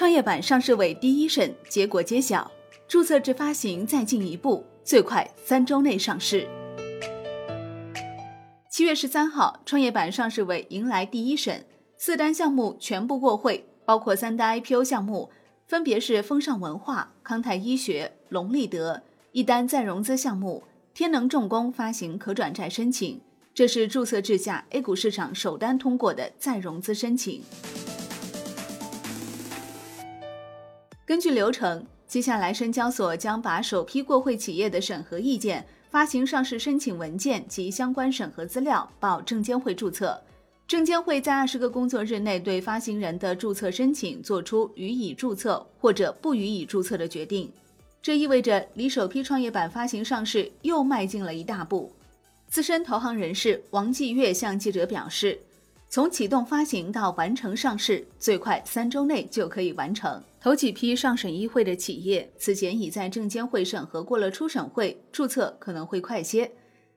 创业板上市委第一审结果揭晓，注册制发行再进一步，最快三周内上市。七月十三号，创业板上市委迎来第一审，四单项目全部过会，包括三单 IPO 项目，分别是风尚文化、康泰医学、龙立德；一单再融资项目，天能重工发行可转债申请，这是注册制下 A 股市场首单通过的再融资申请。根据流程，接下来深交所将把首批过会企业的审核意见、发行上市申请文件及相关审核资料报证监会注册。证监会在二十个工作日内对发行人的注册申请作出予以注册或者不予以注册的决定。这意味着离首批创业板发行上市又迈进了一大步。资深投行人士王继月向记者表示。从启动发行到完成上市，最快三周内就可以完成。头几批上审议会的企业，此前已在证监会审核过了初审会，注册可能会快些。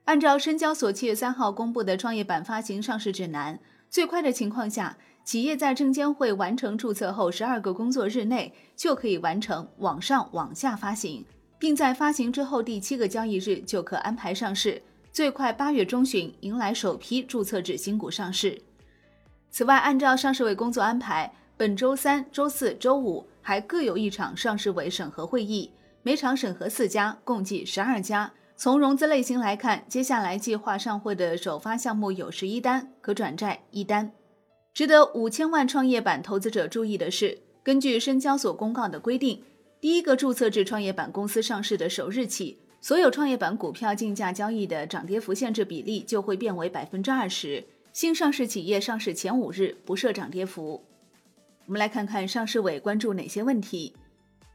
按照深交所七月三号公布的创业板发行上市指南，最快的情况下，企业在证监会完成注册后十二个工作日内就可以完成网上网下发行，并在发行之后第七个交易日就可安排上市，最快八月中旬迎来首批注册制新股上市。此外，按照上市委工作安排，本周三、周四周五还各有一场上市委审核会议，每场审核四家，共计十二家。从融资类型来看，接下来计划上会的首发项目有十一单，可转债一单。值得五千万创业板投资者注意的是，根据深交所公告的规定，第一个注册制创业板公司上市的首日起，所有创业板股票竞价交易的涨跌幅限制比例就会变为百分之二十。新上市企业上市前五日不设涨跌幅。我们来看看上市委关注哪些问题。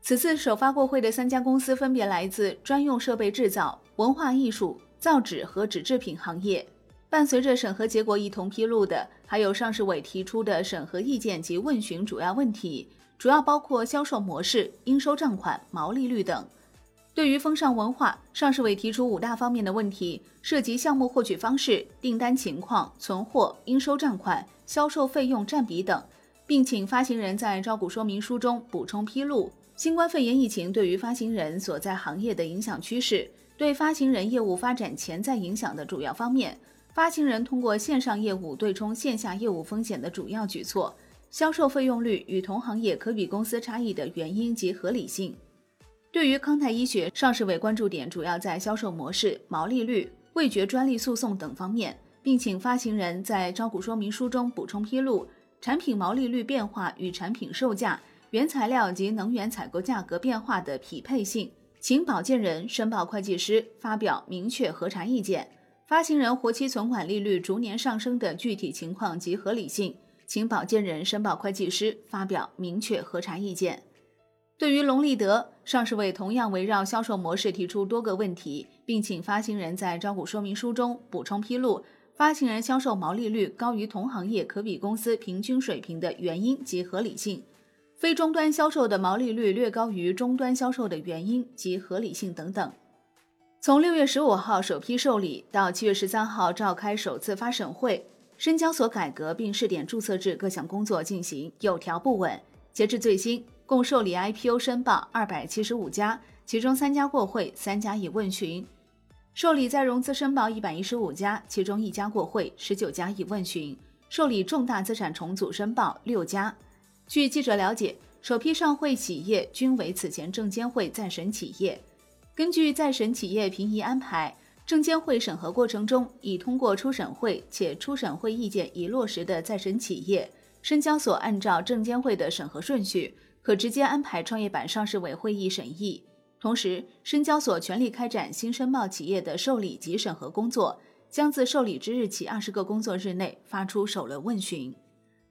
此次首发过会的三家公司分别来自专用设备制造、文化艺术、造纸和纸制品行业。伴随着审核结果一同披露的，还有上市委提出的审核意见及问询主要问题，主要包括销售模式、应收账款、毛利率等。对于风尚文化，上市委提出五大方面的问题，涉及项目获取方式、订单情况、存货、应收账款、销售费用占比等，并请发行人在招股说明书中补充披露新冠肺炎疫情对于发行人所在行业的影响趋势、对发行人业务发展潜在影响的主要方面、发行人通过线上业务对冲线下业务风险的主要举措、销售费用率与同行业可比公司差异的原因及合理性。对于康泰医学，上市委关注点主要在销售模式、毛利率、味觉专利诉讼等方面，并请发行人在招股说明书中补充披露产品毛利率变化与产品售价、原材料及能源采购价格变化的匹配性，请保荐人、申报会计师发表明确核查意见；发行人活期存款利率逐年上升的具体情况及合理性，请保荐人、申报会计师发表明确核查意见。对于龙立德，上市委同样围绕销售模式提出多个问题，并请发行人在招股说明书中补充披露发行人销售毛利率高于同行业可比公司平均水平的原因及合理性，非终端销售的毛利率略高于终端销售的原因及合理性等等。从六月十五号首批受理到七月十三号召开首次发审会，深交所改革并试点注册制各项工作进行有条不紊，截至最新。共受理 IPO 申报二百七十五家，其中三家过会，三家已问询；受理再融资申报一百一十五家，其中一家过会，十九家已问询；受理重大资产重组申报六家。据记者了解，首批上会企业均为此前证监会在审企业。根据在审企业评议安排，证监会审核过程中已通过初审会且初审会意见已落实的在审企业，深交所按照证监会的审核顺序。可直接安排创业板上市委会议审议，同时，深交所全力开展新申报企业的受理及审核工作，将自受理之日起二十个工作日内发出首轮问询。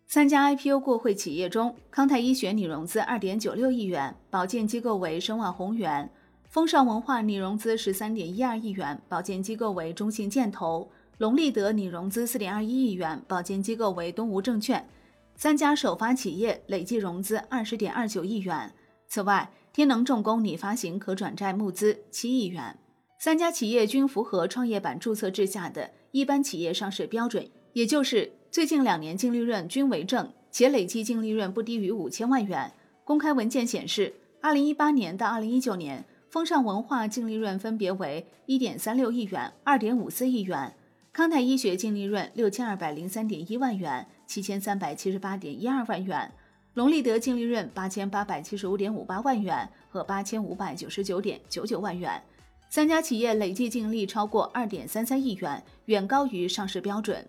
三家 IPO 过会企业中，康泰医学拟融资二点九六亿元，保荐机构为申万宏源；风尚文化拟融资十三点一二亿元，保荐机构为中信建投；龙立德拟融资四点二一亿元，保荐机构为东吴证券。三家首发企业累计融资二十点二九亿元。此外，天能重工拟发行可转债募资七亿元。三家企业均符合创业板注册制下的一般企业上市标准，也就是最近两年净利润均为正，且累计净利润不低于五千万元。公开文件显示，二零一八年到二零一九年，风尚文化净利润分别为一点三六亿元、二点五四亿元；康泰医学净利润六千二百零三点一万元、七千三百七十八点一二万元；隆立德净利润八千八百七十五点五八万元和八千五百九十九点九九万元。三家企业累计净利超过二点三三亿元，远高于上市标准。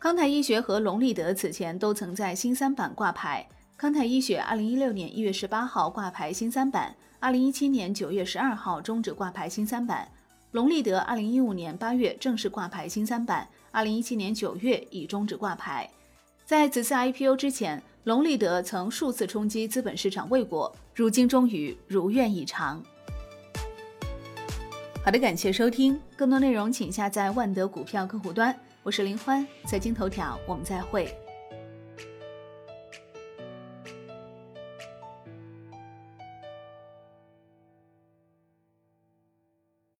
康泰医学和隆立德此前都曾在新三板挂牌。康泰医学二零一六年一月十八号挂牌新三板，二零一七年九月十二号终止挂牌新三板。隆立德二零一五年八月正式挂牌新三板，二零一七年九月已终止挂牌。在此次 IPO 之前，隆立德曾数次冲击资本市场未果，如今终于如愿以偿。好的，感谢收听，更多内容请下载万德股票客户端。我是林欢，财经头条，我们再会。